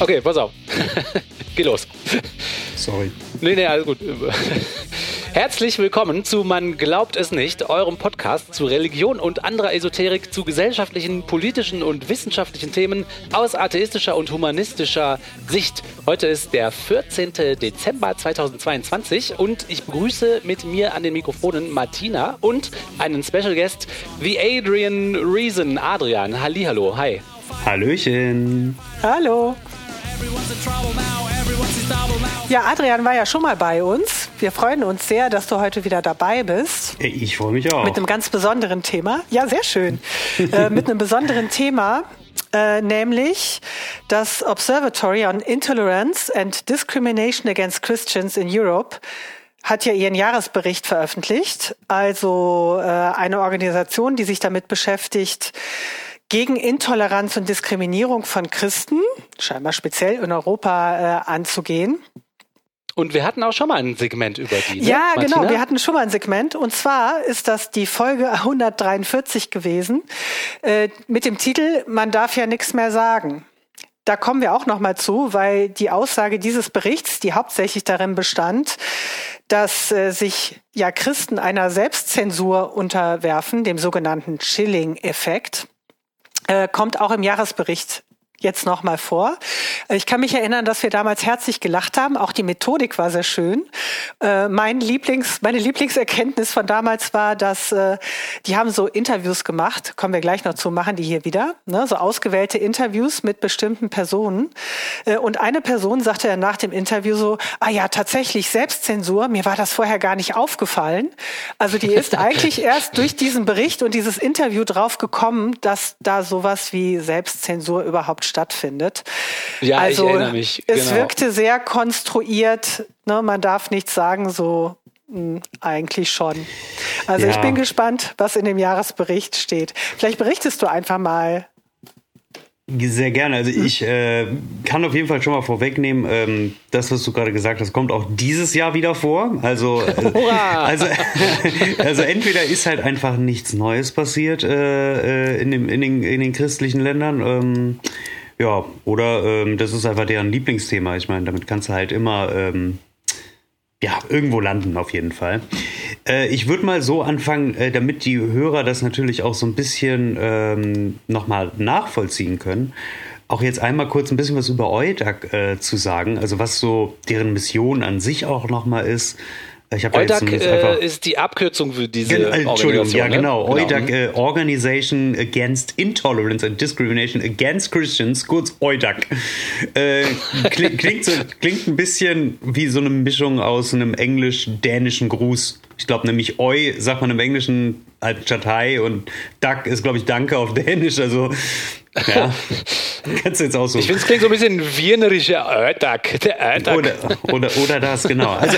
Okay, pass auf. Geh los. Sorry. Nee, nee, alles gut. Herzlich willkommen zu Man glaubt es nicht, eurem Podcast zu Religion und anderer Esoterik, zu gesellschaftlichen, politischen und wissenschaftlichen Themen aus atheistischer und humanistischer Sicht. Heute ist der 14. Dezember 2022 und ich begrüße mit mir an den Mikrofonen Martina und einen Special Guest wie Adrian Reason. Adrian, Hallihallo, hi. Hallöchen. Hallo. Ja, Adrian war ja schon mal bei uns. Wir freuen uns sehr, dass du heute wieder dabei bist. Ich freue mich auch. Mit einem ganz besonderen Thema. Ja, sehr schön. äh, mit einem besonderen Thema, äh, nämlich das Observatory on Intolerance and Discrimination Against Christians in Europe hat ja ihren Jahresbericht veröffentlicht. Also äh, eine Organisation, die sich damit beschäftigt, gegen Intoleranz und Diskriminierung von Christen, scheinbar speziell in Europa, äh, anzugehen. Und wir hatten auch schon mal ein Segment über die. Ne? Ja, Martina? genau. Wir hatten schon mal ein Segment. Und zwar ist das die Folge 143 gewesen äh, mit dem Titel Man darf ja nichts mehr sagen. Da kommen wir auch noch mal zu, weil die Aussage dieses Berichts, die hauptsächlich darin bestand, dass äh, sich ja Christen einer Selbstzensur unterwerfen, dem sogenannten Chilling-Effekt kommt auch im Jahresbericht jetzt nochmal vor. Ich kann mich erinnern, dass wir damals herzlich gelacht haben. Auch die Methodik war sehr schön. Äh, mein Lieblings, meine Lieblingserkenntnis von damals war, dass äh, die haben so Interviews gemacht, kommen wir gleich noch zu, machen die hier wieder, ne? so ausgewählte Interviews mit bestimmten Personen. Äh, und eine Person sagte ja nach dem Interview so, ah ja, tatsächlich Selbstzensur, mir war das vorher gar nicht aufgefallen. Also die ist eigentlich erst durch diesen Bericht und dieses Interview drauf gekommen, dass da sowas wie Selbstzensur überhaupt stattfindet. Ja, also, ich erinnere mich. Genau. Es wirkte sehr konstruiert. Ne? Man darf nichts sagen, so mh, hm, eigentlich schon. Also ja. ich bin gespannt, was in dem Jahresbericht steht. Vielleicht berichtest du einfach mal, sehr gerne. Also ich äh, kann auf jeden Fall schon mal vorwegnehmen, ähm, das, was du gerade gesagt hast, kommt auch dieses Jahr wieder vor. Also, äh, also, also entweder ist halt einfach nichts Neues passiert äh, äh in, dem, in, den, in den christlichen Ländern. Ähm, ja, oder ähm, das ist einfach deren Lieblingsthema. Ich meine, damit kannst du halt immer ähm, ja, irgendwo landen auf jeden Fall. Äh, ich würde mal so anfangen, äh, damit die Hörer das natürlich auch so ein bisschen ähm, nochmal nachvollziehen können. Auch jetzt einmal kurz ein bisschen was über EUDAC äh, zu sagen, also was so deren Mission an sich auch nochmal ist. Ich EUDAC äh, ist die Abkürzung für diese Gen Entschuldigung, ja ne? genau. genau. EUDAC, äh, Organization Against Intolerance and Discrimination Against Christians, kurz EUDAC. Äh, klingt, klingt, so, klingt ein bisschen wie so eine Mischung aus einem englisch-dänischen Gruß. Ich glaube nämlich Eu sagt man im Englischen als Chatei und Duck ist glaube ich Danke auf Dänisch. Also ja, kannst du jetzt auch so. Ich finde, es klingt so ein bisschen wienerischer Ödak. Der Ödak. Oder, oder, oder das, genau. Also,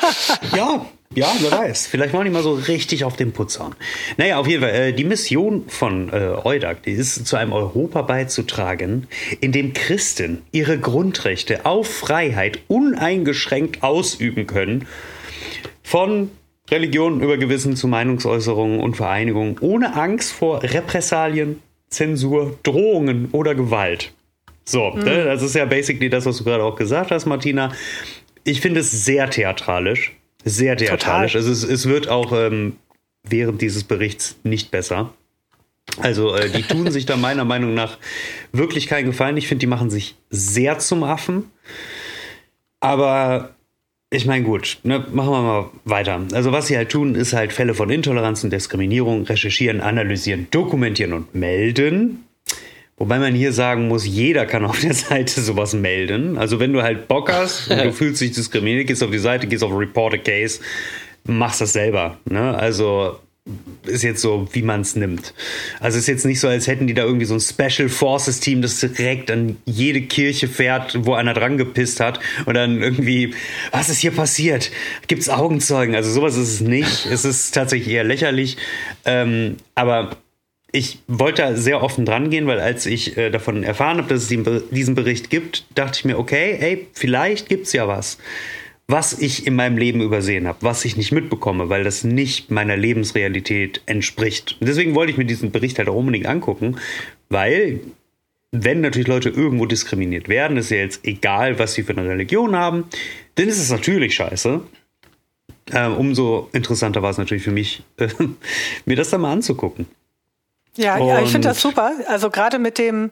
ja, ja, wer weiß. Vielleicht wollen die mal so richtig auf den Putz hauen. Naja, auf jeden Fall, äh, die Mission von äh, EUDAC, die ist zu einem Europa beizutragen, in dem Christen ihre Grundrechte auf Freiheit uneingeschränkt ausüben können. Von Religion über Gewissen zu Meinungsäußerungen und Vereinigungen, ohne Angst vor Repressalien, Zensur, Drohungen oder Gewalt. So, mhm. ne, das ist ja basically das, was du gerade auch gesagt hast, Martina. Ich finde es sehr theatralisch. Sehr theatralisch. Total. Also es, es wird auch ähm, während dieses Berichts nicht besser. Also äh, die tun sich da meiner Meinung nach wirklich keinen Gefallen. Ich finde, die machen sich sehr zum Affen. Aber ich meine, gut, ne, machen wir mal weiter. Also was sie halt tun, ist halt Fälle von Intoleranz und Diskriminierung recherchieren, analysieren, dokumentieren und melden. Wobei man hier sagen muss, jeder kann auf der Seite sowas melden. Also wenn du halt Bock hast und du fühlst dich diskriminiert, gehst auf die Seite, gehst auf Report a Case, machst das selber. Ne? Also ist jetzt so, wie man es nimmt. Also ist jetzt nicht so, als hätten die da irgendwie so ein Special Forces Team, das direkt an jede Kirche fährt, wo einer dran gepisst hat und dann irgendwie, was ist hier passiert? Gibt's Augenzeugen? Also sowas ist es nicht. es ist tatsächlich eher lächerlich. Ähm, aber ich wollte da sehr offen dran gehen, weil als ich äh, davon erfahren habe, dass es diesen Bericht gibt, dachte ich mir, okay, ey, vielleicht gibt's ja was was ich in meinem Leben übersehen habe, was ich nicht mitbekomme, weil das nicht meiner Lebensrealität entspricht. Und deswegen wollte ich mir diesen Bericht halt auch unbedingt angucken, weil wenn natürlich Leute irgendwo diskriminiert werden, ist ja jetzt egal, was sie für eine Religion haben, dann ist es natürlich scheiße. Ähm, umso interessanter war es natürlich für mich, mir das dann mal anzugucken. Ja, ja ich finde das super. Also gerade mit dem,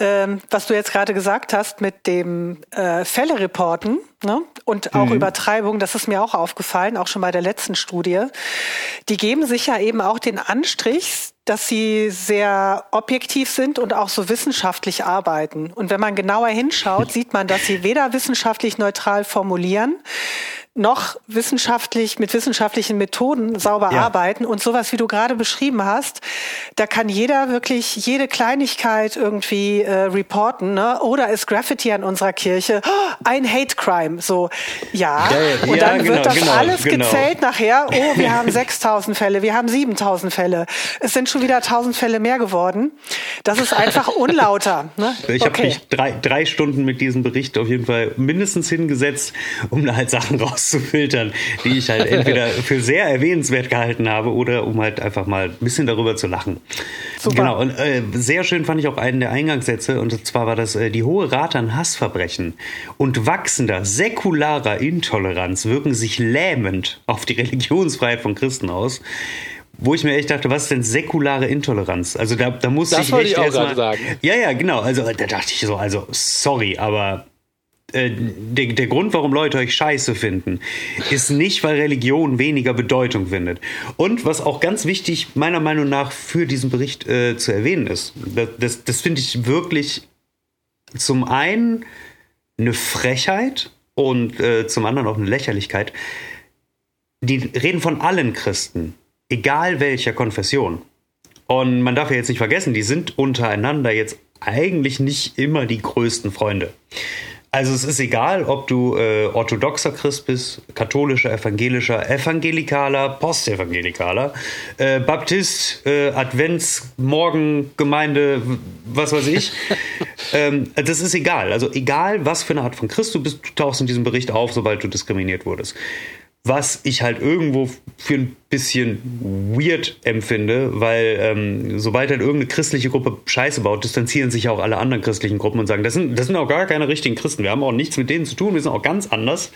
ähm, was du jetzt gerade gesagt hast, mit dem äh, Fälle reporten ne? und auch mhm. Übertreibung, das ist mir auch aufgefallen, auch schon bei der letzten Studie. Die geben sich ja eben auch den Anstrich, dass sie sehr objektiv sind und auch so wissenschaftlich arbeiten. Und wenn man genauer hinschaut, sieht man, dass sie weder wissenschaftlich neutral formulieren, noch wissenschaftlich mit wissenschaftlichen Methoden sauber ja. arbeiten und sowas, wie du gerade beschrieben hast, da kann jeder wirklich jede Kleinigkeit irgendwie äh, reporten, ne? Oder ist Graffiti an unserer Kirche oh, ein Hate Crime? So, ja. ja und dann genau, wird das genau, alles genau. gezählt nachher. Oh, wir haben 6000 Fälle, wir haben 7000 Fälle. Es sind schon wieder 1000 Fälle mehr geworden. Das ist einfach unlauter. Ne? Ich okay. habe mich drei, drei Stunden mit diesem Bericht auf jeden Fall mindestens hingesetzt, um da halt Sachen raus rauszufiltern, die ich halt entweder für sehr erwähnenswert gehalten habe oder um halt einfach mal ein bisschen darüber zu lachen. Super. Genau, und äh, sehr schön fand ich auch einen der Eingangssätze, und zwar war das, äh, die hohe Rate an Hassverbrechen und wachsender säkularer Intoleranz wirken sich lähmend auf die Religionsfreiheit von Christen aus wo ich mir echt dachte, was ist denn säkulare Intoleranz? Also da, da muss das ich echt ich auch gerade sagen. Ja, ja, genau. Also da dachte ich so, also sorry, aber äh, der, der Grund, warum Leute euch scheiße finden, ist nicht, weil Religion weniger Bedeutung findet. Und was auch ganz wichtig meiner Meinung nach für diesen Bericht äh, zu erwähnen ist, das, das, das finde ich wirklich zum einen eine Frechheit und äh, zum anderen auch eine Lächerlichkeit. Die reden von allen Christen, egal welcher Konfession. Und man darf ja jetzt nicht vergessen, die sind untereinander jetzt eigentlich nicht immer die größten Freunde. Also es ist egal, ob du äh, orthodoxer Christ bist, katholischer, evangelischer, evangelikaler, postevangelikaler, äh, Baptist, äh, Advents, Morgengemeinde, was weiß ich. ähm, das ist egal. Also egal, was für eine Art von Christ du bist, du tauchst in diesem Bericht auf, sobald du diskriminiert wurdest was ich halt irgendwo für ein bisschen weird empfinde, weil ähm, sobald halt irgendeine christliche Gruppe Scheiße baut, distanzieren sich auch alle anderen christlichen Gruppen und sagen, das sind, das sind auch gar keine richtigen Christen. Wir haben auch nichts mit denen zu tun, wir sind auch ganz anders.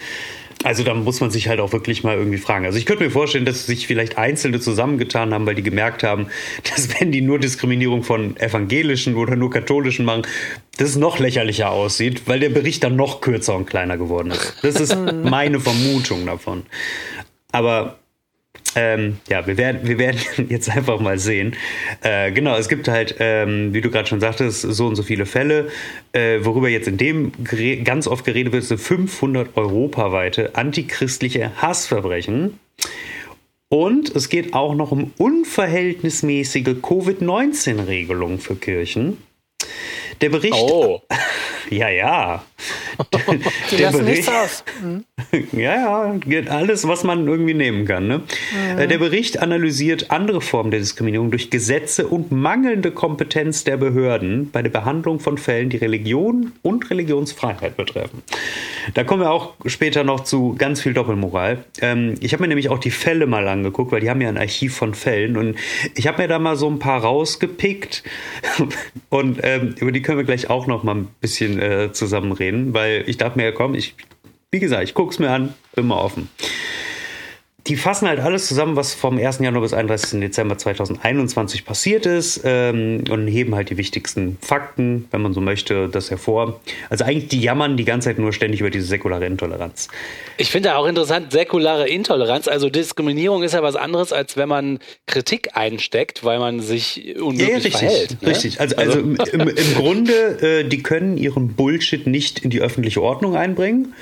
Also da muss man sich halt auch wirklich mal irgendwie fragen. Also ich könnte mir vorstellen, dass sich vielleicht Einzelne zusammengetan haben, weil die gemerkt haben, dass wenn die nur Diskriminierung von evangelischen oder nur katholischen machen, das noch lächerlicher aussieht, weil der Bericht dann noch kürzer und kleiner geworden ist. Das ist meine Vermutung davon. Aber ähm, ja, wir werden, wir werden jetzt einfach mal sehen. Äh, genau, es gibt halt, ähm, wie du gerade schon sagtest, so und so viele Fälle. Äh, worüber jetzt in dem ganz oft geredet wird, sind 500 europaweite antichristliche Hassverbrechen. Und es geht auch noch um unverhältnismäßige Covid-19-Regelungen für Kirchen. Der Bericht. Oh. Ja, ja. Die der lassen Bericht, nichts aus. Mhm. Ja, ja, alles, was man irgendwie nehmen kann. Ne? Mhm. Der Bericht analysiert andere Formen der Diskriminierung durch Gesetze und mangelnde Kompetenz der Behörden bei der Behandlung von Fällen, die Religion und Religionsfreiheit betreffen. Da kommen wir auch später noch zu ganz viel Doppelmoral. Ähm, ich habe mir nämlich auch die Fälle mal angeguckt, weil die haben ja ein Archiv von Fällen und ich habe mir da mal so ein paar rausgepickt und ähm, über die können wir gleich auch noch mal ein bisschen äh, zusammen reden, weil ich dachte mir, komm, ich, wie gesagt, ich gucke es mir an, bin mal offen die fassen halt alles zusammen, was vom 1. Januar bis 31. Dezember 2021 passiert ist ähm, und heben halt die wichtigsten Fakten, wenn man so möchte, das hervor. Also eigentlich die jammern die ganze Zeit nur ständig über diese säkulare Intoleranz. Ich finde auch interessant, säkulare Intoleranz, also Diskriminierung ist ja was anderes, als wenn man Kritik einsteckt, weil man sich unmöglich ja, richtig, verhält. Ne? Richtig, also, also, also im, im Grunde, äh, die können ihren Bullshit nicht in die öffentliche Ordnung einbringen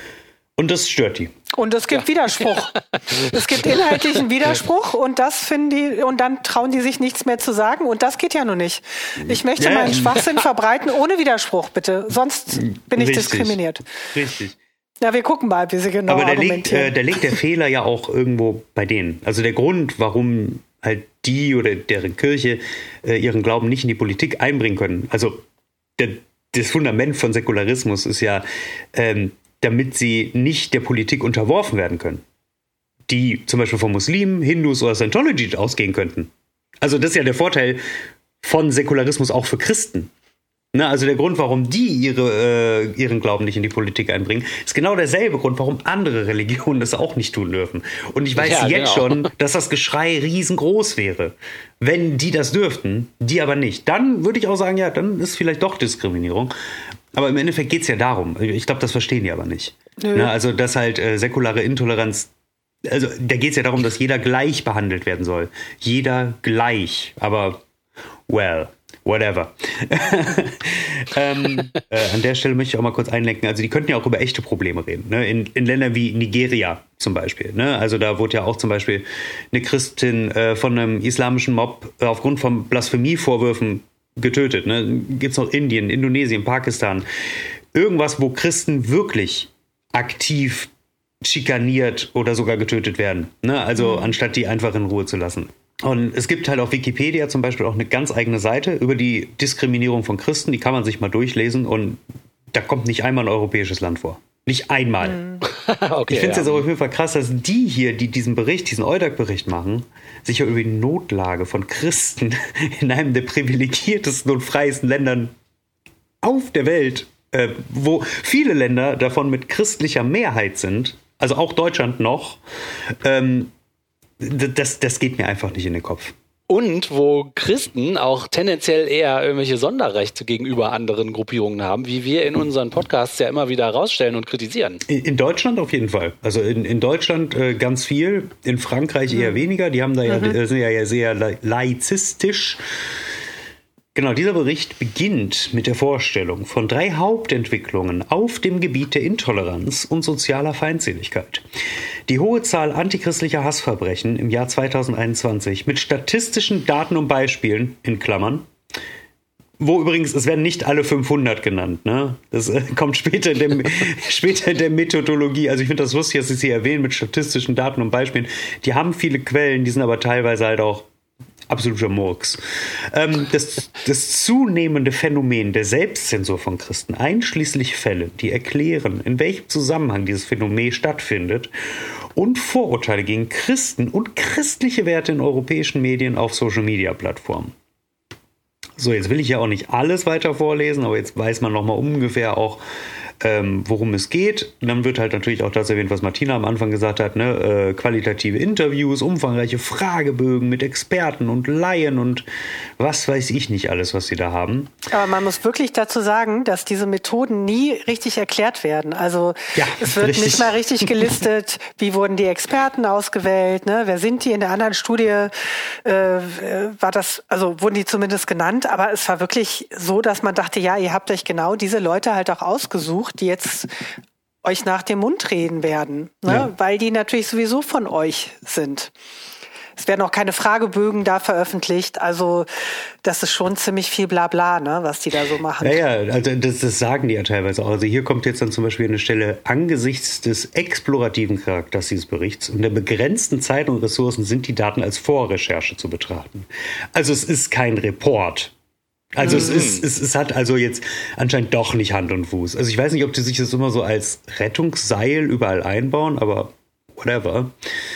und das stört die. Und es gibt ja. Widerspruch. es gibt inhaltlichen Widerspruch und das finden die, und dann trauen die sich nichts mehr zu sagen und das geht ja nur nicht. Ich möchte ja. meinen Schwachsinn verbreiten ohne Widerspruch, bitte. Sonst bin ich Richtig. diskriminiert. Richtig. Ja, wir gucken mal, wie sie genau Aber da liegt, äh, da liegt der Fehler ja auch irgendwo bei denen. Also der Grund, warum halt die oder deren Kirche äh, ihren Glauben nicht in die Politik einbringen können. Also der, das Fundament von Säkularismus ist ja, ähm, damit sie nicht der Politik unterworfen werden können. Die zum Beispiel von Muslimen, Hindus oder Scientology ausgehen könnten. Also das ist ja der Vorteil von Säkularismus auch für Christen. Ne, also der Grund, warum die ihre, äh, ihren Glauben nicht in die Politik einbringen, ist genau derselbe Grund, warum andere Religionen das auch nicht tun dürfen. Und ich weiß ja, jetzt genau. schon, dass das Geschrei riesengroß wäre, wenn die das dürften, die aber nicht. Dann würde ich auch sagen, ja, dann ist vielleicht doch Diskriminierung. Aber im Endeffekt geht es ja darum. Ich glaube, das verstehen die aber nicht. Ne, also, dass halt äh, säkulare Intoleranz also da geht es ja darum, dass jeder gleich behandelt werden soll. Jeder gleich. Aber, well, whatever. ähm, äh, an der Stelle möchte ich auch mal kurz einlenken. Also die könnten ja auch über echte Probleme reden. Ne? In, in Ländern wie Nigeria zum Beispiel. Ne? Also da wurde ja auch zum Beispiel eine Christin äh, von einem islamischen Mob äh, aufgrund von Blasphemievorwürfen getötet. Ne? Gibt es noch Indien, Indonesien, Pakistan. Irgendwas, wo Christen wirklich aktiv schikaniert oder sogar getötet werden. Ne? Also mhm. anstatt die einfach in Ruhe zu lassen. Und es gibt halt auf Wikipedia zum Beispiel auch eine ganz eigene Seite über die Diskriminierung von Christen. Die kann man sich mal durchlesen und da kommt nicht einmal ein europäisches Land vor. Nicht einmal. Mhm. okay, ich finde es ja. jetzt auf jeden Fall krass, dass die hier, die diesen Bericht, diesen Eudag-Bericht machen, sich ja über die Notlage von Christen in einem der privilegiertesten und freiesten Ländern auf der Welt, äh, wo viele Länder davon mit christlicher Mehrheit sind, also auch Deutschland noch, ähm, das, das geht mir einfach nicht in den Kopf. Und wo Christen auch tendenziell eher irgendwelche Sonderrechte gegenüber anderen Gruppierungen haben, wie wir in unseren Podcasts ja immer wieder herausstellen und kritisieren. In Deutschland auf jeden Fall. Also in, in Deutschland äh, ganz viel, in Frankreich eher mhm. weniger. Die haben da ja, mhm. sind ja sehr laizistisch. Genau, dieser Bericht beginnt mit der Vorstellung von drei Hauptentwicklungen auf dem Gebiet der Intoleranz und sozialer Feindseligkeit. Die hohe Zahl antichristlicher Hassverbrechen im Jahr 2021 mit statistischen Daten und Beispielen in Klammern wo übrigens, es werden nicht alle 500 genannt, ne? Das äh, kommt später in, der, später in der Methodologie. Also ich finde das lustig, dass Sie sie erwähnen mit statistischen Daten und Beispielen. Die haben viele Quellen, die sind aber teilweise halt auch absoluter Murks. Ähm, das, das zunehmende Phänomen der Selbstzensur von Christen, einschließlich Fälle, die erklären, in welchem Zusammenhang dieses Phänomen stattfindet, und Vorurteile gegen Christen und christliche Werte in europäischen Medien auf Social-Media-Plattformen. So, jetzt will ich ja auch nicht alles weiter vorlesen, aber jetzt weiß man noch mal ungefähr auch, ähm, worum es geht. Und dann wird halt natürlich auch das erwähnt, was Martina am Anfang gesagt hat, ne? Äh, qualitative Interviews, umfangreiche Fragebögen mit Experten und Laien und was weiß ich nicht alles, was sie da haben. Aber man muss wirklich dazu sagen, dass diese Methoden nie richtig erklärt werden. Also ja, es wird richtig. nicht mal richtig gelistet, wie wurden die Experten ausgewählt, ne? wer sind die? In der anderen Studie äh, war das, also wurden die zumindest genannt, aber es war wirklich so, dass man dachte, ja, ihr habt euch genau diese Leute halt auch ausgesucht gesucht, die jetzt euch nach dem Mund reden werden, ne? Ja. weil die natürlich sowieso von euch sind. Es werden auch keine Fragebögen da veröffentlicht. Also das ist schon ziemlich viel Blabla, ne, was die da so machen. Ja, ja, also das, das sagen die ja teilweise auch. Also hier kommt jetzt dann zum Beispiel eine Stelle angesichts des explorativen Charakters dieses Berichts und der begrenzten Zeit und Ressourcen sind die Daten als Vorrecherche zu betrachten. Also es ist kein Report. Also mhm. es ist, es, es hat also jetzt anscheinend doch nicht Hand und Fuß. Also ich weiß nicht, ob die sich das immer so als Rettungsseil überall einbauen, aber whatever.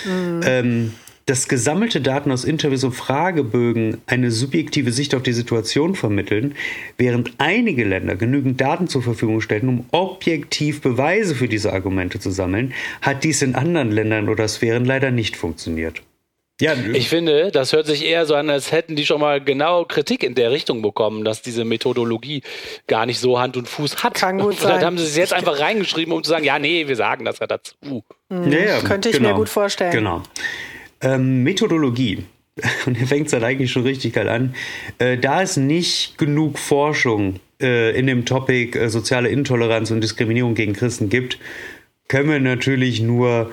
Mhm. Ähm, dass gesammelte Daten aus Interviews und Fragebögen eine subjektive Sicht auf die Situation vermitteln, während einige Länder genügend Daten zur Verfügung stellen, um objektiv Beweise für diese Argumente zu sammeln, hat dies in anderen Ländern oder Sphären leider nicht funktioniert. Ja, ich finde, das hört sich eher so an, als hätten die schon mal genau Kritik in der Richtung bekommen, dass diese Methodologie gar nicht so Hand und Fuß hat. Kann gut sein. Vielleicht haben sie es jetzt einfach reingeschrieben, um zu sagen, ja, nee, wir sagen das ja dazu. Mhm. Ja, Könnte ich genau. mir gut vorstellen. Genau. Ähm, Methodologie. Und hier fängt es halt eigentlich schon richtig geil an. Äh, da es nicht genug Forschung äh, in dem Topic äh, soziale Intoleranz und Diskriminierung gegen Christen gibt, können wir natürlich nur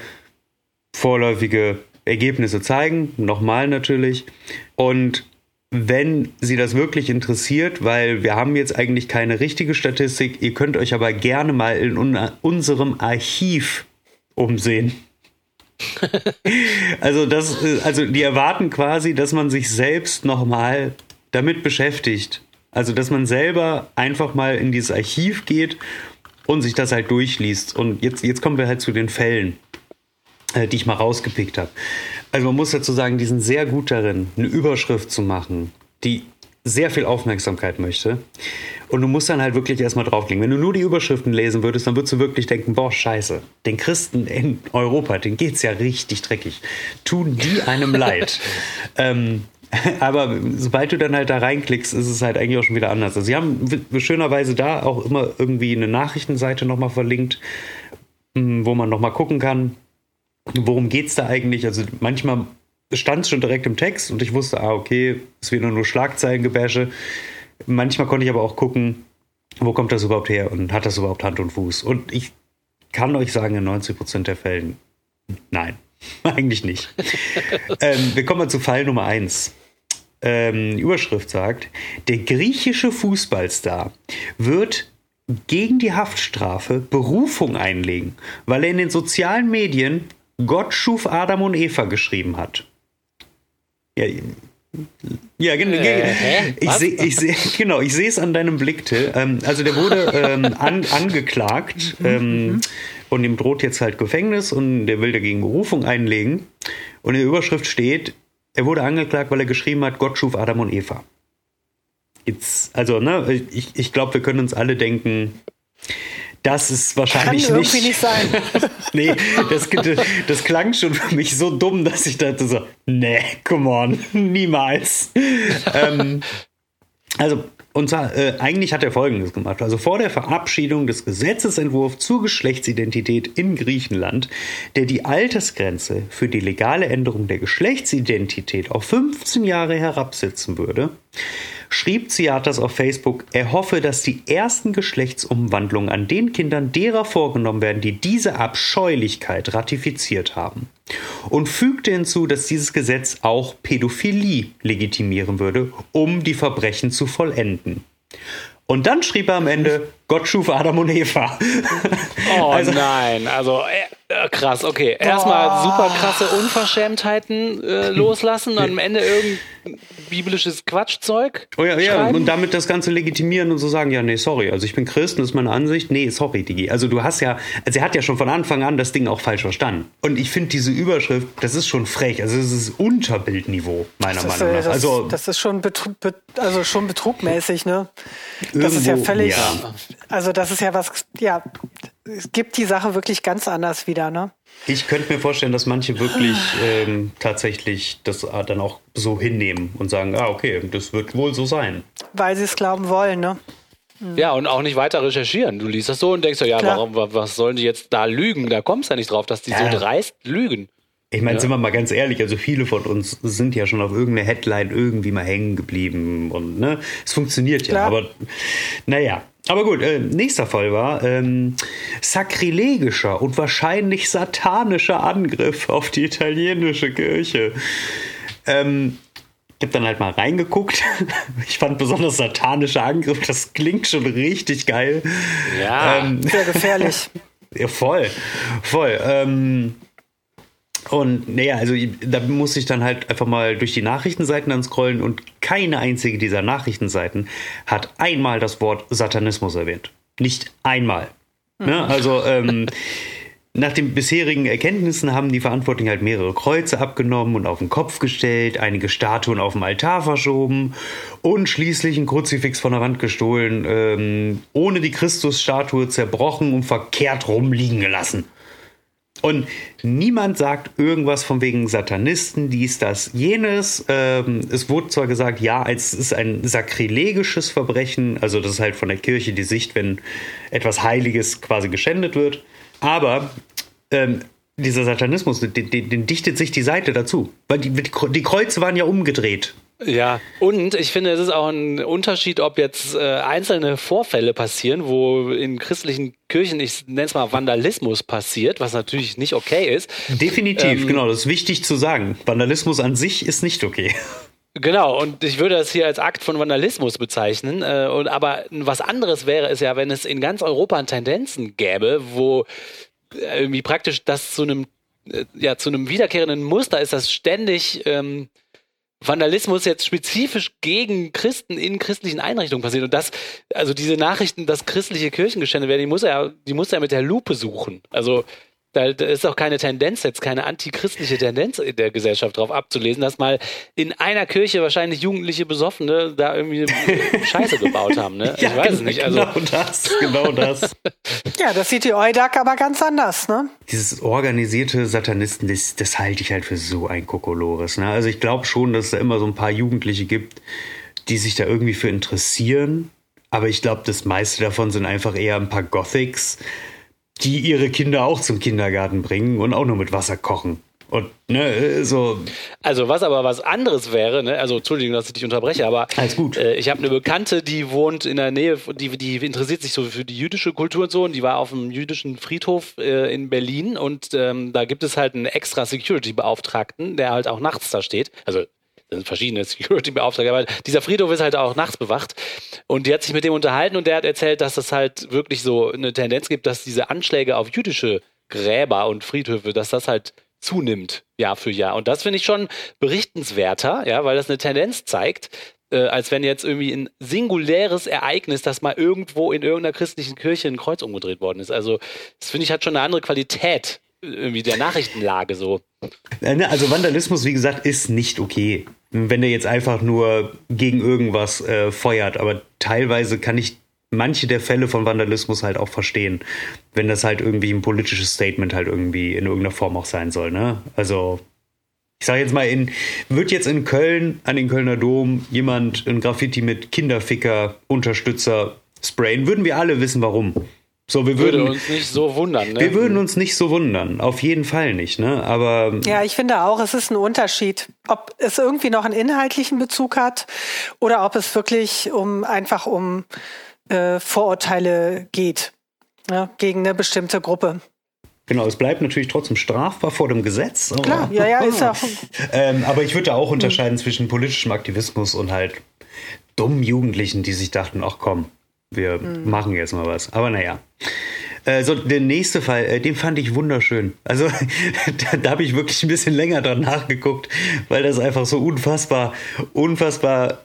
vorläufige Ergebnisse zeigen, nochmal natürlich. Und wenn Sie das wirklich interessiert, weil wir haben jetzt eigentlich keine richtige Statistik, ihr könnt euch aber gerne mal in un unserem Archiv umsehen. also das, also die erwarten quasi, dass man sich selbst nochmal damit beschäftigt. Also dass man selber einfach mal in dieses Archiv geht und sich das halt durchliest. Und jetzt, jetzt kommen wir halt zu den Fällen. Äh, die ich mal rausgepickt habe. Also man muss dazu sagen, die sind sehr gut darin, eine Überschrift zu machen, die sehr viel Aufmerksamkeit möchte. Und du musst dann halt wirklich erstmal draufklicken. Wenn du nur die Überschriften lesen würdest, dann würdest du wirklich denken, boah, scheiße, den Christen in Europa, denen geht's ja richtig dreckig. Tun die einem leid. ähm, aber sobald du dann halt da reinklickst, ist es halt eigentlich auch schon wieder anders. Also sie haben schönerweise da auch immer irgendwie eine Nachrichtenseite nochmal verlinkt, hm, wo man nochmal gucken kann, worum geht's da eigentlich. Also manchmal stand es schon direkt im Text und ich wusste, ah, okay, ist wieder nur Schlagzeilengebäsche. Manchmal konnte ich aber auch gucken, wo kommt das überhaupt her und hat das überhaupt Hand und Fuß? Und ich kann euch sagen, in 90 Prozent der Fällen, nein, eigentlich nicht. ähm, wir kommen mal zu Fall Nummer 1. Ähm, die Überschrift sagt, der griechische Fußballstar wird gegen die Haftstrafe Berufung einlegen, weil er in den sozialen Medien Gott schuf Adam und Eva geschrieben hat. Ja, ja, äh, ich sehe, ich seh, genau, ich sehe es an deinem Blick, Till. Ähm, also der wurde ähm, an, angeklagt mhm, ähm, mhm. und ihm droht jetzt halt Gefängnis und der will dagegen Berufung einlegen. Und in der Überschrift steht, er wurde angeklagt, weil er geschrieben hat, Gott schuf Adam und Eva. Jetzt, also, ne, ich, ich glaube, wir können uns alle denken, das ist wahrscheinlich Kann nicht. irgendwie nicht sein. nee, das, das klang schon für mich so dumm, dass ich dachte so, nee, come on, niemals. ähm, also, und zwar, äh, eigentlich hat er Folgendes gemacht. Also vor der Verabschiedung des Gesetzesentwurfs zur Geschlechtsidentität in Griechenland, der die Altersgrenze für die legale Änderung der Geschlechtsidentität auf 15 Jahre herabsetzen würde, schrieb Ziatas auf Facebook, er hoffe, dass die ersten Geschlechtsumwandlungen an den Kindern derer vorgenommen werden, die diese Abscheulichkeit ratifiziert haben. Und fügte hinzu, dass dieses Gesetz auch Pädophilie legitimieren würde, um die Verbrechen zu vollenden. Und dann schrieb er am Ende, Gott schuf Adam und Eva. Oh also, nein, also äh, krass, okay. Erstmal super krasse Unverschämtheiten äh, loslassen, am Ende irgendein biblisches Quatschzeug. Oh ja, ja, und damit das Ganze legitimieren und so sagen, ja, nee, sorry, also ich bin Christ, das ist meine Ansicht. Nee, sorry, Digi. Also du hast ja, also er hat ja schon von Anfang an das Ding auch falsch verstanden. Und ich finde diese Überschrift, das ist schon frech. Also es ist Unterbildniveau, meiner das Meinung ist, nach. Das, also, das ist schon, Betrug, also schon betrugmäßig, ne? Das ist ja völlig, ja. Also das ist ja was, ja, es gibt die Sache wirklich ganz anders wieder, ne? Ich könnte mir vorstellen, dass manche wirklich ähm, tatsächlich das dann auch so hinnehmen und sagen, ah, okay, das wird wohl so sein. Weil sie es glauben wollen, ne? Ja, und auch nicht weiter recherchieren. Du liest das so und denkst so, ja, Klar. warum, was sollen die jetzt da lügen? Da kommst du ja nicht drauf, dass die ja. so dreist lügen. Ich meine, ja. sind wir mal ganz ehrlich, also viele von uns sind ja schon auf irgendeine Headline irgendwie mal hängen geblieben und ne, es funktioniert ja, Klar. aber naja. Aber gut, äh, nächster Fall war ähm, sakrilegischer und wahrscheinlich satanischer Angriff auf die italienische Kirche. Ähm, ich habe dann halt mal reingeguckt. Ich fand besonders satanischer Angriff, das klingt schon richtig geil. Ja, ähm, sehr gefährlich. ja, voll, voll. Ähm, und naja, also da muss ich dann halt einfach mal durch die Nachrichtenseiten dann scrollen und keine einzige dieser Nachrichtenseiten hat einmal das Wort Satanismus erwähnt. Nicht einmal. Mhm. Ne? Also ähm, nach den bisherigen Erkenntnissen haben die Verantwortlichen halt mehrere Kreuze abgenommen und auf den Kopf gestellt, einige Statuen auf dem Altar verschoben und schließlich ein Kruzifix von der Wand gestohlen, ähm, ohne die Christusstatue zerbrochen und verkehrt rumliegen gelassen. Und niemand sagt irgendwas von wegen Satanisten, dies, das, jenes. Ähm, es wurde zwar gesagt, ja, es ist ein sakrilegisches Verbrechen, also das ist halt von der Kirche die Sicht, wenn etwas Heiliges quasi geschändet wird. Aber ähm, dieser Satanismus, den, den, den, dichtet sich die Seite dazu. Weil die, die Kreuze waren ja umgedreht. Ja, und ich finde, es ist auch ein Unterschied, ob jetzt äh, einzelne Vorfälle passieren, wo in christlichen Kirchen, ich nenne es mal Vandalismus passiert, was natürlich nicht okay ist. Definitiv, ähm, genau, das ist wichtig zu sagen. Vandalismus an sich ist nicht okay. Genau, und ich würde das hier als Akt von Vandalismus bezeichnen. Äh, und, aber was anderes wäre es ja, wenn es in ganz Europa Tendenzen gäbe, wo irgendwie praktisch das zu einem äh, ja zu einem wiederkehrenden Muster ist, das ständig ähm, Vandalismus jetzt spezifisch gegen Christen in christlichen Einrichtungen passiert. Und das, also diese Nachrichten, dass christliche Kirchen geschändet werden, die muss er, die muss er mit der Lupe suchen. Also Da, ist auch keine Tendenz, jetzt keine antichristliche Tendenz in der Gesellschaft drauf abzulesen, dass mal in einer Kirche wahrscheinlich jugendliche Besoffene da irgendwie Scheiße gebaut haben. Ne? ja, ich weiß es nicht. Also, genau das, genau das. ja, das sieht die Eudag aber ganz anders, ne? Dieses organisierte Satanisten, das, das halte ich halt für so ein Kokolores. Ne? Also ich glaube schon, dass es da immer so ein paar Jugendliche gibt, die sich da irgendwie für interessieren. Aber ich glaube, das meiste davon sind einfach eher ein paar Gothics, die ihre Kinder auch zum Kindergarten bringen und auch nur mit Wasser kochen. Und ne, so. Also was aber was anderes wäre, ne? also Entschuldigung, dass ich dich unterbreche, aber Alles gut. Äh, ich habe eine Bekannte, die wohnt in der Nähe, die, die interessiert sich so für die jüdische Kultur und so und die war auf dem jüdischen Friedhof äh, in Berlin und ähm, da gibt es halt einen extra Security-Beauftragten, der halt auch nachts da steht. Also sind verschiedene Security-Beauftragte, aber dieser Friedhof ist halt auch nachts bewacht. Und die hat sich mit dem unterhalten und der hat erzählt, dass es halt wirklich so eine Tendenz gibt, dass diese Anschläge auf jüdische Gräber und Friedhöfe, dass das halt zunimmt Jahr für Jahr. Und das finde ich schon berichtenswerter, ja, weil das eine Tendenz zeigt, äh, als wenn jetzt irgendwie ein singuläres Ereignis, dass mal irgendwo in irgendeiner christlichen Kirche ein Kreuz umgedreht worden ist. Also das finde ich hat schon eine andere Qualität irgendwie der Nachrichtenlage so. Äh, ne, also Vandalismus, wie gesagt, ist nicht okay wenn der jetzt einfach nur gegen irgendwas äh, feuert. Aber teilweise kann ich manche der Fälle von Vandalismus halt auch verstehen, wenn das halt irgendwie ein politisches Statement halt irgendwie in irgendeiner Form auch sein soll. Ne? Also ich sage jetzt mal, in, wird jetzt in Köln an den Kölner Dom jemand ein Graffiti mit Kinderficker, Unterstützer sprayen, würden wir alle wissen, warum. So, wir würden Würde uns nicht so wundern. Ne? Wir würden uns nicht so wundern, auf jeden Fall nicht. Ne? Aber ja, ich finde auch, es ist ein Unterschied, ob es irgendwie noch einen inhaltlichen Bezug hat oder ob es wirklich um einfach um äh, Vorurteile geht ja, gegen eine bestimmte Gruppe. Genau, es bleibt natürlich trotzdem strafbar vor dem Gesetz. Klar, ja, ja, ist auch. ähm, aber ich würde auch unterscheiden zwischen politischem Aktivismus und halt dummen Jugendlichen, die sich dachten, ach komm, wir mhm. machen jetzt mal was. Aber naja. Äh, so, der nächste Fall, äh, den fand ich wunderschön. Also, da, da habe ich wirklich ein bisschen länger dran nachgeguckt, weil das einfach so unfassbar, unfassbar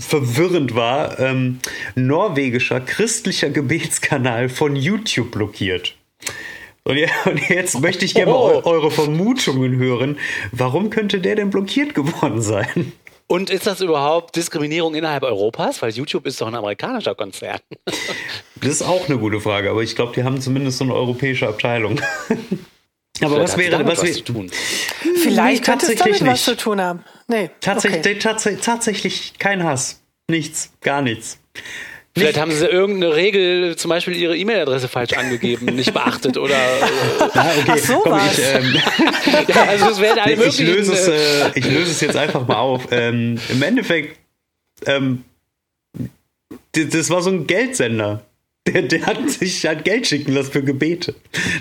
verwirrend war. Ähm, norwegischer christlicher Gebetskanal von YouTube blockiert. Und, jetzt möchte ich gerne oh. eure Vermutungen hören. Warum könnte der denn blockiert geworden sein? Und ist das überhaupt Diskriminierung innerhalb Europas? Weil YouTube ist doch ein amerikanischer Konzern. Das ist auch eine gute Frage, aber ich glaube, die haben zumindest so eine europäische Abteilung. Aber was wäre, was, was zu tun? Vielleicht nee, könnte es damit nicht. was zu tun haben. Nee. Tatsächlich, okay. tats tatsächlich kein Hass. Nichts, gar nichts. Vielleicht haben sie irgendeine Regel, zum Beispiel ihre E-Mail-Adresse falsch angegeben, nicht beachtet oder. Äh, ah, okay. Ach so Komm, ich, ähm, ja, also es wäre alle ich löse es, äh, ich löse es jetzt einfach mal auf. Ähm, Im Endeffekt, ähm, das war so ein Geldsender. Der, der hat sich halt Geld schicken lassen für Gebete.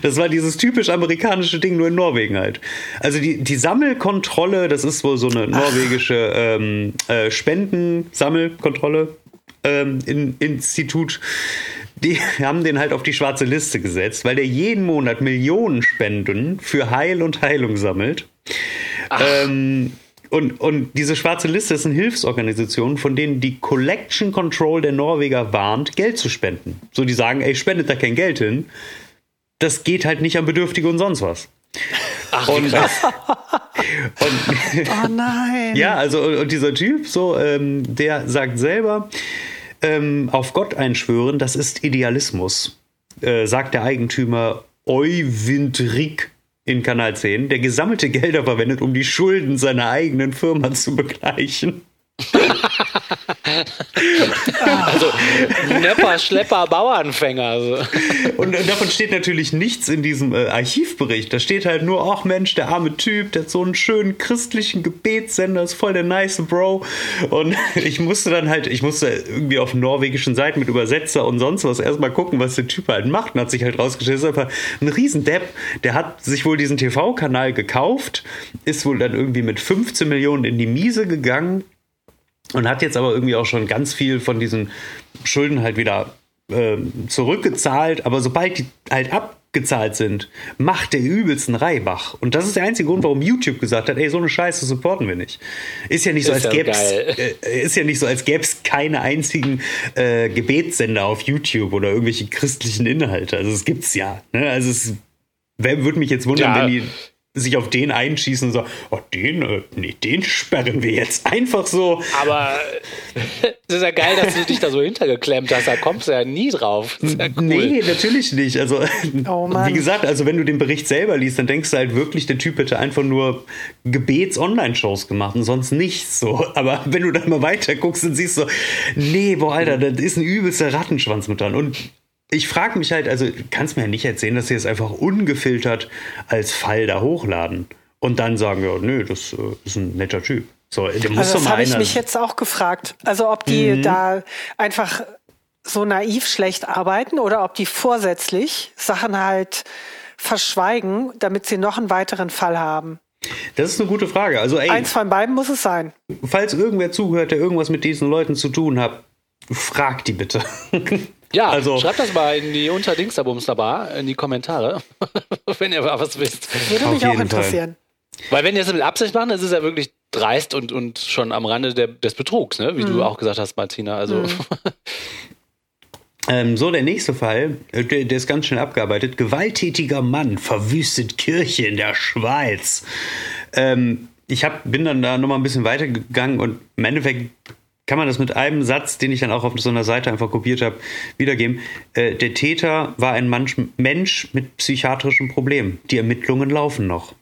Das war dieses typisch amerikanische Ding, nur in Norwegen halt. Also die, die Sammelkontrolle, das ist wohl so eine norwegische ähm, äh, Spendensammelkontrolle ähm, in, Institut, die haben den halt auf die schwarze Liste gesetzt, weil der jeden Monat Millionen Spenden für Heil und Heilung sammelt. Ähm, und, und diese schwarze Liste ist eine Hilfsorganisation, von denen die Collection Control der Norweger warnt, Geld zu spenden. So, die sagen, ey, spendet da kein Geld hin. Das geht halt nicht an Bedürftige und sonst was. Ach, und, und, oh nein. Ja, also und dieser Typ, so, ähm, der sagt selber, ähm, auf Gott einschwören, das ist Idealismus, äh, sagt der Eigentümer Euwind Rick in Kanal 10, der gesammelte Gelder verwendet, um die Schulden seiner eigenen Firma zu begleichen. Also Nepper, Schlepper, Bauernfänger. Also. Und davon steht natürlich nichts in diesem äh, Archivbericht. Da steht halt nur, ach Mensch, der arme Typ, der hat so einen schönen christlichen Gebetssender, ist voll der nice Bro. Und ich musste dann halt, ich musste irgendwie auf norwegischen Seiten mit Übersetzer und sonst was erstmal gucken, was der Typ halt macht. Und hat sich halt rausgestellt, ist einfach ein Riesendepp. Der hat sich wohl diesen TV-Kanal gekauft, ist wohl dann irgendwie mit 15 Millionen in die Miese gegangen und hat jetzt aber irgendwie auch schon ganz viel von diesen Schulden halt wieder äh, zurückgezahlt. Aber sobald die halt abgezahlt sind, macht der übelsten Reibach. Und das ist der einzige Grund, warum YouTube gesagt hat, ey, so eine Scheiße supporten wir nicht. Ist ja nicht so, als gäbe es äh, ist ja nicht so, als gäbe es keine einzigen äh, Gebetssender auf YouTube oder irgendwelche christlichen Inhalte. Also es gibt's ja. Ne? Also es Wer würde mich jetzt wundern, Ja. wenn die sich auf den einschießen und sagen, oh, den, äh, nee, den sperren wir jetzt einfach so. Aber es ist ja geil, dass du dich da so hintergeklemmt hast. Da kommst du ja nie drauf. Das ist ja cool. Nee, natürlich nicht. Also, Oh Mann. wie gesagt, also wenn du den Bericht selber liest, dann denkst du halt wirklich, der Typ hätte einfach nur Gebets-Online-Shows gemacht und sonst nichts so. Aber wenn du dann mal weiter guckst, dann siehst du, nee, boah, Alter, da ist ein übelster Rattenschwanz mit dran. Und ich frage mich halt, also kannst mir ja nicht erzählen, dass sie es einfach ungefiltert als Fall da hochladen und dann sagen, ja, nö, das äh, ist ein netter Typ. So, Also das habe ich mich jetzt auch gefragt. Also ob die da einfach so naiv schlecht arbeiten oder ob die vorsätzlich Sachen halt verschweigen, damit sie noch einen weiteren Fall haben. das ist eine gute Frage. Also, ey, Eins von beiden muss es sein. falls irgendwer zuhört, der irgendwas mit diesen Leuten zu tun hat, frag die bitte. Ja, Also- schreibt das mal in die Unterdingsterbumster in die Kommentare, wenn ihr was wisst. Würde mich auch Fall. interessieren. Weil wenn die das mit Absicht machen, dann ist es ja wirklich dreist und, und schon am Rande der, des Betrugs, ne? wie du auch gesagt hast, Martina. Also Ähm, so, der nächste Fall, äh, der, der ist ganz schnell abgearbeitet. Gewalttätiger Mann verwüstet Kirche in der Schweiz. Ähm, ich hab, bin dann da nochmal ein bisschen weitergegangen und im Endeffekt kann man das mit einem Satz, den ich dann auch auf so einer Seite einfach kopiert habe, wiedergeben. Äh, der Täter war ein Mensch, Mensch mit psychiatrischen Problemen. Die Ermittlungen laufen noch.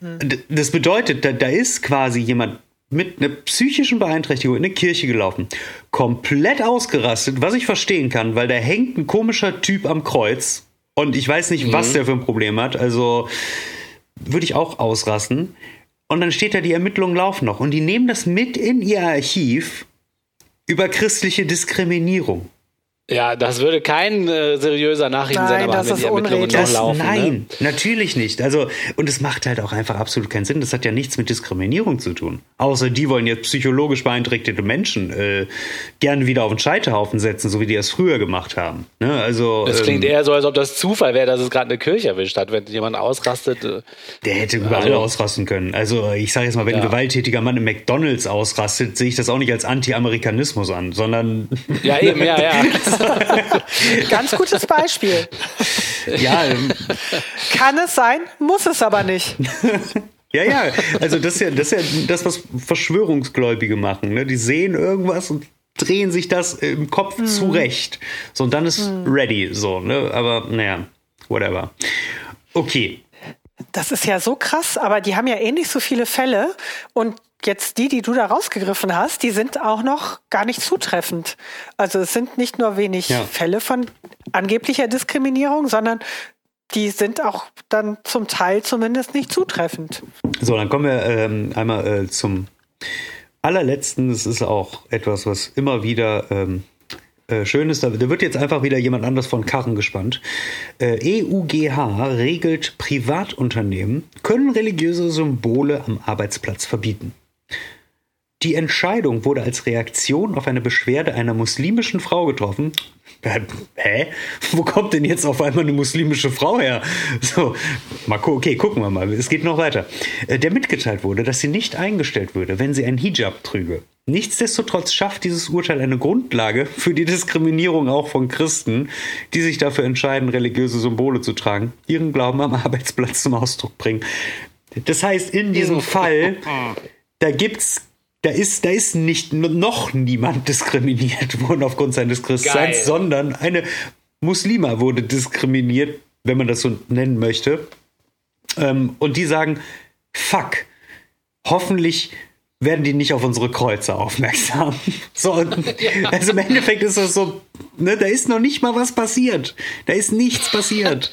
D- Das bedeutet, da, da ist quasi jemand mit einer psychischen Beeinträchtigung in eine Kirche gelaufen, komplett ausgerastet, was ich verstehen kann, weil da hängt ein komischer Typ am Kreuz und ich weiß nicht, was der für ein Problem hat. Also würde ich auch ausrasten. Und dann steht da, die Ermittlungen laufen noch und die nehmen das mit in ihr Archiv über christliche Diskriminierung. Ja, das würde kein äh, seriöser Nachrichten sein, Nein, aber das wenn die ist Ermittlungen noch laufen. nein, Ne? natürlich nicht. Also, und es macht halt auch einfach absolut keinen Sinn. Das hat ja nichts mit Diskriminierung zu tun. Außer die wollen jetzt psychologisch beeinträchtigte Menschen äh, gerne wieder auf den Scheiterhaufen setzen, so wie die es früher gemacht haben. Ne? Also, Das ähm, klingt eher so, als ob das Zufall wäre, dass es gerade eine Kirche erwischt hat, wenn jemand ausrastet. äh, der hätte überall Also- ausrasten können. Also, ich sage jetzt mal, wenn Ja. ein gewalttätiger Mann im McDonalds ausrastet, sehe ich das auch nicht als Anti-Amerikanismus an, sondern Ja, eben, ja, ja. Ganz gutes Beispiel. ja, ähm, Kann es sein, muss es aber nicht. Ja, ja, also das ist ja das, ist ja das was Verschwörungsgläubige machen. Ne? Die sehen irgendwas und drehen sich das im Kopf zurecht. So, und dann ist ready. So, ne? Aber naja, whatever. Okay. Das ist ja so krass, aber die haben ja ähnlich so viele Fälle und jetzt die, die du da rausgegriffen hast, die sind auch noch gar nicht zutreffend. Also es sind nicht nur wenig Ja. Fälle von angeblicher Diskriminierung, sondern die sind auch dann zum Teil zumindest nicht zutreffend. So, dann kommen wir ähm, einmal äh, zum allerletzten. Das ist auch etwas, was immer wieder ähm, äh, schön ist. Da, da wird jetzt einfach wieder jemand anders von Karren gespannt. Äh, EUGH regelt Privatunternehmen können religiöse Symbole am Arbeitsplatz verbieten. Die Entscheidung wurde als Reaktion auf eine Beschwerde einer muslimischen Frau getroffen. Hä? Wo kommt denn jetzt auf einmal eine muslimische Frau her? So, mal gu okay, gucken wir mal. Es geht noch weiter. Äh, Der mitgeteilt wurde, dass sie nicht eingestellt würde, wenn sie einen Hijab trüge. Nichtsdestotrotz schafft dieses Urteil eine Grundlage für die Diskriminierung auch von Christen, die sich dafür entscheiden, religiöse Symbole zu tragen, ihren Glauben am Arbeitsplatz zum Ausdruck bringen. Das heißt, in diesem Fall, da gibt's da ist, da ist nicht noch niemand diskriminiert worden aufgrund seines Christseins, Geil. sondern eine Muslima wurde diskriminiert, wenn man das so nennen möchte. Ähm, und die sagen, fuck, hoffentlich werden die nicht auf unsere Kreuze aufmerksam. So, und, also im Endeffekt ist das so, ne, da ist noch nicht mal was passiert. Da ist nichts passiert.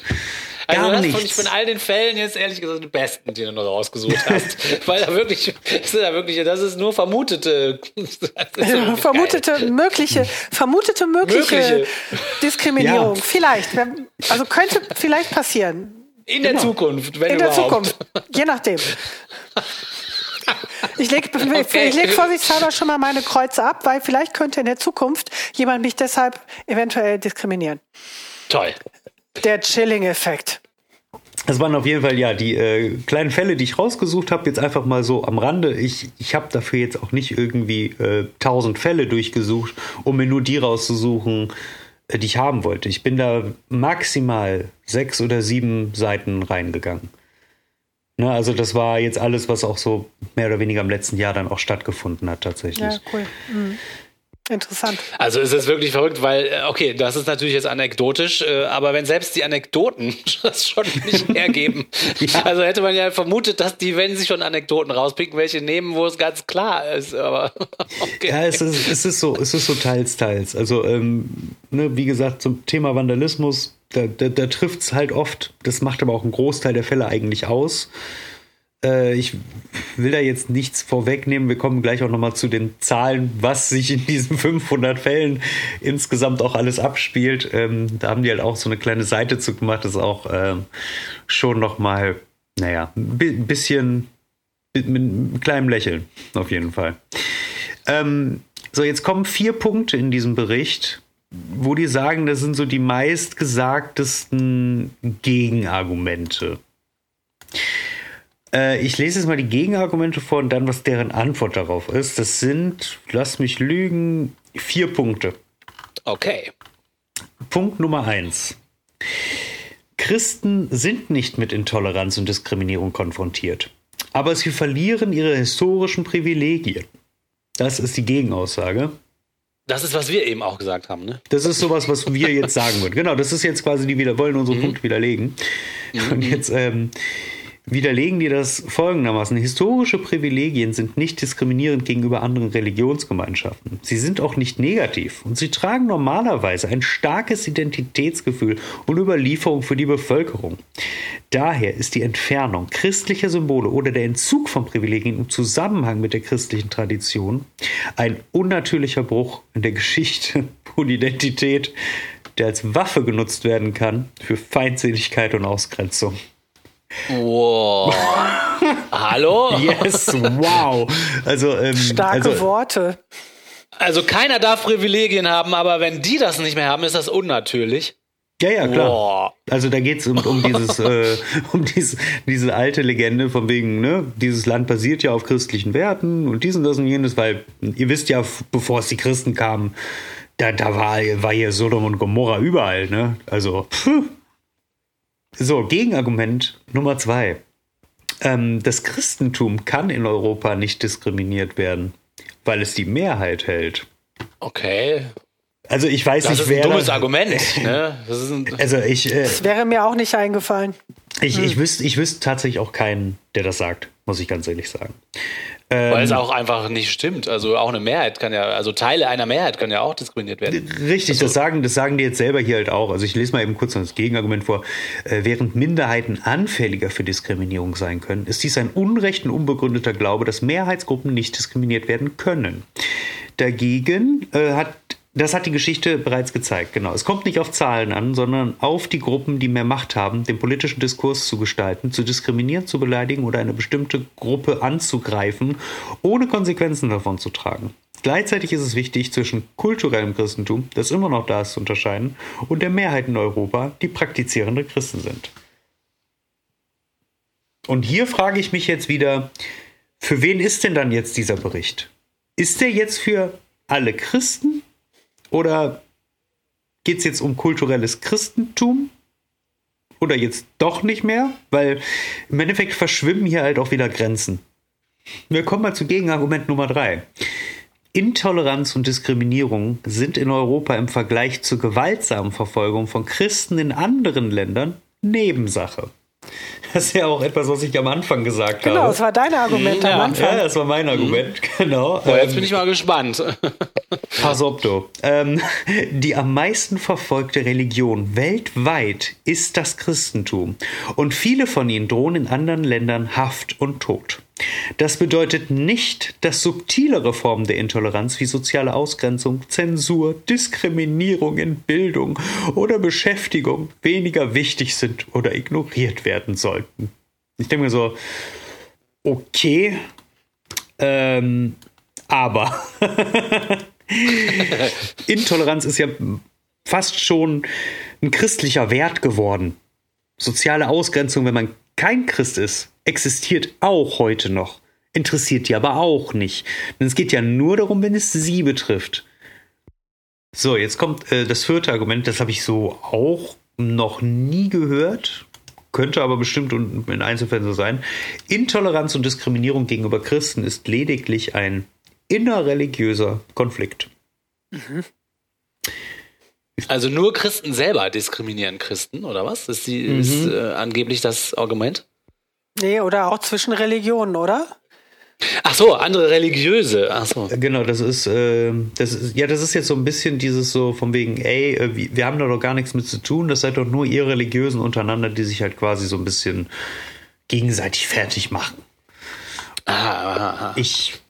Also Gar das fand ich nichts. von all den Fällen jetzt ehrlich gesagt den besten, den du noch rausgesucht hast. Weil da wirklich, das ist ja wirklich, das ist nur vermutete. das ist vermutete mögliche, vermutete mögliche, Mögliche. Diskriminierung. Ja. Vielleicht. Also könnte vielleicht passieren. In der Zukunft, wenn In der überhaupt. Zukunft. Je nachdem. Ich lege Okay. ich leg vorsichtshalber schon mal meine Kreuze ab, weil vielleicht könnte in der Zukunft jemand mich deshalb eventuell diskriminieren. Toll. Der Chilling-Effekt. Das waren auf jeden Fall ja die äh, kleinen Fälle, die ich rausgesucht habe, jetzt einfach mal so am Rande. Ich, ich habe dafür jetzt auch nicht irgendwie äh, tausend Fälle durchgesucht, um mir nur die rauszusuchen, die ich haben wollte. Ich bin da maximal sechs oder sieben Seiten reingegangen. Ne, also das war jetzt alles, was auch so mehr oder weniger im letzten Jahr dann auch stattgefunden hat tatsächlich. Ja, cool. Mhm. Interessant. Also es ist wirklich verrückt, weil, äh, okay, das ist natürlich jetzt anekdotisch, äh, aber wenn selbst die Anekdoten das schon nicht hergeben, ja. also hätte man ja vermutet, dass die, wenn sie schon Anekdoten rauspicken, welche nehmen, wo es ganz klar ist, aber okay. Ja, es ist, es ist so, es ist so teils, teils. Also, ähm, ne, wie gesagt, zum Thema Vandalismus, da, da, da trifft es halt oft, das macht aber auch einen Großteil der Fälle eigentlich aus. Äh, ich will da jetzt nichts vorwegnehmen. Wir kommen gleich auch nochmal zu den Zahlen, was sich in diesen 500 Fällen insgesamt auch alles abspielt. Ähm, da haben die halt auch so eine kleine Seite zu gemacht. Das ist auch ähm, schon nochmal, naja, ein bisschen mit, mit einem kleinen Lächeln auf jeden Fall. Ähm, so, jetzt kommen vier Punkte in diesem Bericht, wo die sagen, das sind so die meistgesagtesten Gegenargumente. Äh, ich lese jetzt mal die Gegenargumente vor und dann, was deren Antwort darauf ist. Das sind, lass mich lügen, vier Punkte. Okay. Punkt Nummer eins. Christen sind nicht mit Intoleranz und Diskriminierung konfrontiert, aber sie verlieren ihre historischen Privilegien. Das ist die Gegenaussage. Das ist, was wir eben auch gesagt haben, ne? Das ist sowas, was wir jetzt sagen würden. Genau, das ist jetzt quasi die wieder, wollen unsere mhm. Punkte widerlegen. Mhm. Und jetzt, ähm, widerlegen die das folgendermaßen. Historische Privilegien sind nicht diskriminierend gegenüber anderen Religionsgemeinschaften. Sie sind auch nicht negativ und sie tragen normalerweise ein starkes Identitätsgefühl und Überlieferung für die Bevölkerung. Daher ist die Entfernung christlicher Symbole oder der Entzug von Privilegien im Zusammenhang mit der christlichen Tradition ein unnatürlicher Bruch in der Geschichte und Identität, der als Waffe genutzt werden kann für Feindseligkeit und Ausgrenzung. Wow. Hallo? Yes, wow. Also, ähm, Starke also, Worte. Also keiner darf Privilegien haben, aber wenn die das nicht mehr haben, ist das unnatürlich. Ja, ja, klar. Wow. Also da geht es um, um dieses, äh, um diese, diese alte Legende von wegen, ne, dieses Land basiert ja auf christlichen Werten und dies und das und jenes, weil ihr wisst ja, bevor es die Christen kamen, da, da war, war hier Sodom und Gomorra überall, ne? Also, pff, so, Gegenargument Nummer zwei. Ähm, das Christentum kann in Europa nicht diskriminiert werden, weil es die Mehrheit hält. Okay. Also ich weiß das nicht, ist wer. Ein dummes Argument. Ne? Das, also ich. Äh, das wäre mir auch nicht eingefallen. Ich, hm. ich, wüsste, ich wüsste tatsächlich auch keinen, der das sagt, muss ich ganz ehrlich sagen. Weil ähm, es auch einfach nicht stimmt. Also auch eine Mehrheit kann ja, also Teile einer Mehrheit können ja auch diskriminiert werden. Richtig, also, das sagen, das sagen die jetzt selber hier halt auch. Also ich lese mal eben kurz das Gegenargument vor. Äh, während Minderheiten anfälliger für Diskriminierung sein können, ist dies ein unrecht und unbegründeter Glaube, dass Mehrheitsgruppen nicht diskriminiert werden können. Dagegen äh, hat das hat die Geschichte bereits gezeigt, genau. Es kommt nicht auf Zahlen an, sondern auf die Gruppen, die mehr Macht haben, den politischen Diskurs zu gestalten, zu diskriminieren, zu beleidigen oder eine bestimmte Gruppe anzugreifen, ohne Konsequenzen davon zu tragen. Gleichzeitig ist es wichtig, zwischen kulturellem Christentum, das immer noch da ist, zu unterscheiden, und der Mehrheit in Europa, die praktizierende Christen sind. Und hier frage ich mich jetzt wieder, für wen ist denn dann jetzt dieser Bericht? Ist der jetzt für alle Christen oder geht es jetzt um kulturelles Christentum? Oder jetzt doch nicht mehr? Weil im Endeffekt verschwimmen hier halt auch wieder Grenzen. Wir kommen mal zu Gegenargument Nummer drei. Intoleranz und Diskriminierung sind in Europa im Vergleich zur gewaltsamen Verfolgung von Christen in anderen Ländern Nebensache. Das ist ja auch etwas, was ich am Anfang gesagt genau, habe. Genau, das war dein Argument ja, am Anfang. Ja, das war mein Argument, mhm. genau. Boah, jetzt bin ich mal gespannt. Pass auf, du. Ähm, die am meisten verfolgte Religion weltweit ist das Christentum. Und viele von ihnen drohen in anderen Ländern Haft und Tod. Das bedeutet nicht, dass subtilere Formen der Intoleranz wie soziale Ausgrenzung, Zensur, Diskriminierung in Bildung oder Beschäftigung weniger wichtig sind oder ignoriert werden sollten. Ich denke mir so, okay, ähm, aber Intoleranz ist ja fast schon ein christlicher Wert geworden. Soziale Ausgrenzung, wenn man kein Christ ist, existiert auch heute noch. Interessiert die aber auch nicht. Denn es geht ja nur darum, wenn es sie betrifft. So, jetzt kommt äh, das vierte Argument, das habe ich so auch noch nie gehört, könnte aber bestimmt in Einzelfällen so sein. Intoleranz und Diskriminierung gegenüber Christen ist lediglich ein innerreligiöser Konflikt. Mhm. Also nur Christen selber diskriminieren Christen, oder was? Ist, die, mhm. ist äh, angeblich das Argument? Nee, oder auch zwischen Religionen, oder? Ach so, andere religiöse. Ach so. Genau, das ist, äh, das ist, ja, das ist jetzt so ein bisschen dieses so von wegen, ey, äh, wir haben da doch gar nichts mit zu tun, das seid doch nur ihr Religiösen untereinander, die sich halt quasi so ein bisschen gegenseitig fertig machen. Ah, ah, ah. Ich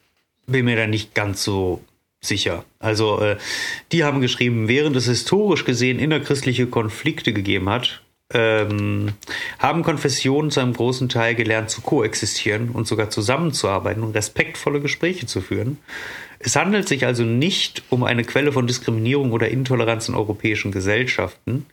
bin mir da nicht ganz so sicher. Also, äh, die haben geschrieben, während es historisch gesehen innerchristliche Konflikte gegeben hat, ähm, haben Konfessionen zu einem großen Teil gelernt zu koexistieren und sogar zusammenzuarbeiten und respektvolle Gespräche zu führen. Es handelt sich also nicht um eine Quelle von Diskriminierung oder Intoleranz in europäischen Gesellschaften.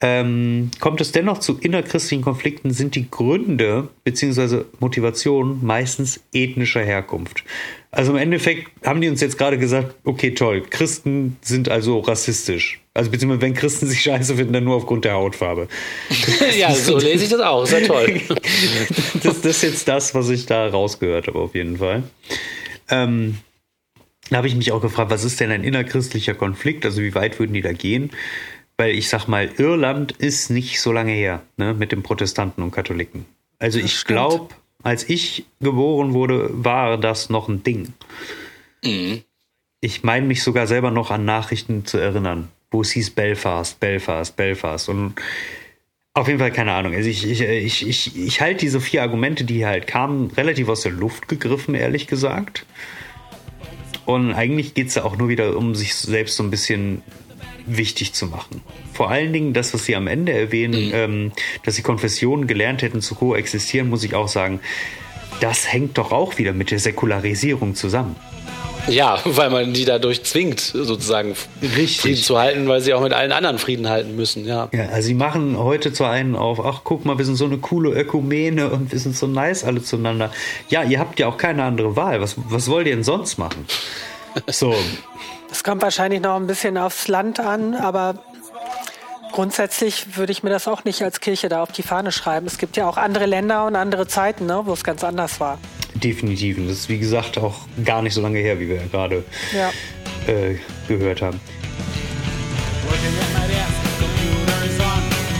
Ähm, kommt es dennoch zu innerchristlichen Konflikten, sind die Gründe bzw. Motivationen meistens ethnischer Herkunft. Also im Endeffekt haben die uns jetzt gerade gesagt, okay, toll, Christen sind also rassistisch. Also beziehungsweise wenn Christen sich scheiße finden, dann nur aufgrund der Hautfarbe. ja, so lese ich das auch, ist ja toll. das, das, ist jetzt das, was ich da rausgehört habe, auf jeden Fall. Ähm, da habe ich mich auch gefragt, was ist denn ein innerchristlicher Konflikt? Also wie weit würden die da gehen? Weil ich sag mal, Irland ist nicht so lange her, ne, mit den Protestanten und Katholiken. Also das ich glaube, als ich geboren wurde, war das noch ein Ding. Mhm. Ich meine mich sogar selber noch an Nachrichten zu erinnern, wo es hieß Belfast, Belfast, Belfast. Und auf jeden Fall keine Ahnung. Also ich, ich, ich, ich, ich halte diese vier Argumente, die halt kamen, relativ aus der Luft gegriffen, ehrlich gesagt. Und eigentlich geht es ja auch nur wieder um sich selbst so ein bisschen wichtig zu machen. Vor allen Dingen das, was Sie am Ende erwähnen, mhm. ähm, dass Sie Konfessionen gelernt hätten zu koexistieren, muss ich auch sagen, das hängt doch auch wieder mit der Säkularisierung zusammen. Ja, weil man die dadurch zwingt, sozusagen Richtig. Frieden zu halten, weil sie auch mit allen anderen Frieden halten müssen, ja. Ja, also sie machen heute zu einen auf, ach guck mal, wir sind so eine coole Ökumene und wir sind so nice alle zueinander. Ja, ihr habt ja auch keine andere Wahl. Was, was wollt ihr denn sonst machen? So, das kommt wahrscheinlich noch ein bisschen aufs Land an, aber grundsätzlich würde ich mir das auch nicht als Kirche da auf die Fahne schreiben. Es gibt ja auch andere Länder und andere Zeiten, ne, wo es ganz anders war. Definitiv. Und das ist wie gesagt auch gar nicht so lange her, wie wir gerade ja. äh, gehört haben.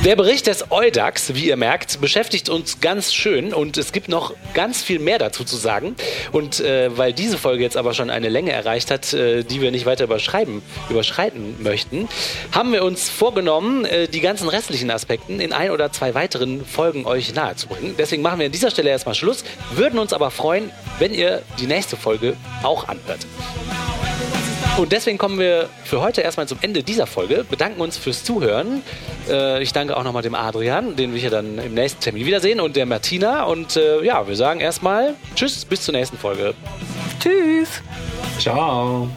Der Bericht des Eudax, wie ihr merkt, beschäftigt uns ganz schön und es gibt noch ganz viel mehr dazu zu sagen. Und äh, weil diese Folge jetzt aber schon eine Länge erreicht hat, äh, die wir nicht weiter überschreiben, überschreiten möchten, haben wir uns vorgenommen, äh, die ganzen restlichen Aspekten in ein oder zwei weiteren Folgen euch nahezubringen. Deswegen machen wir an dieser Stelle erstmal Schluss, würden uns aber freuen, wenn ihr die nächste Folge auch anhört. Und deswegen kommen wir für heute erstmal zum Ende dieser Folge, bedanken uns fürs Zuhören. Äh, ich danke auch nochmal dem Adrian, den wir hier dann im nächsten Termin wiedersehen, und der Martina. Und äh, ja, wir sagen erstmal Tschüss, bis zur nächsten Folge. Tschüss. Ciao.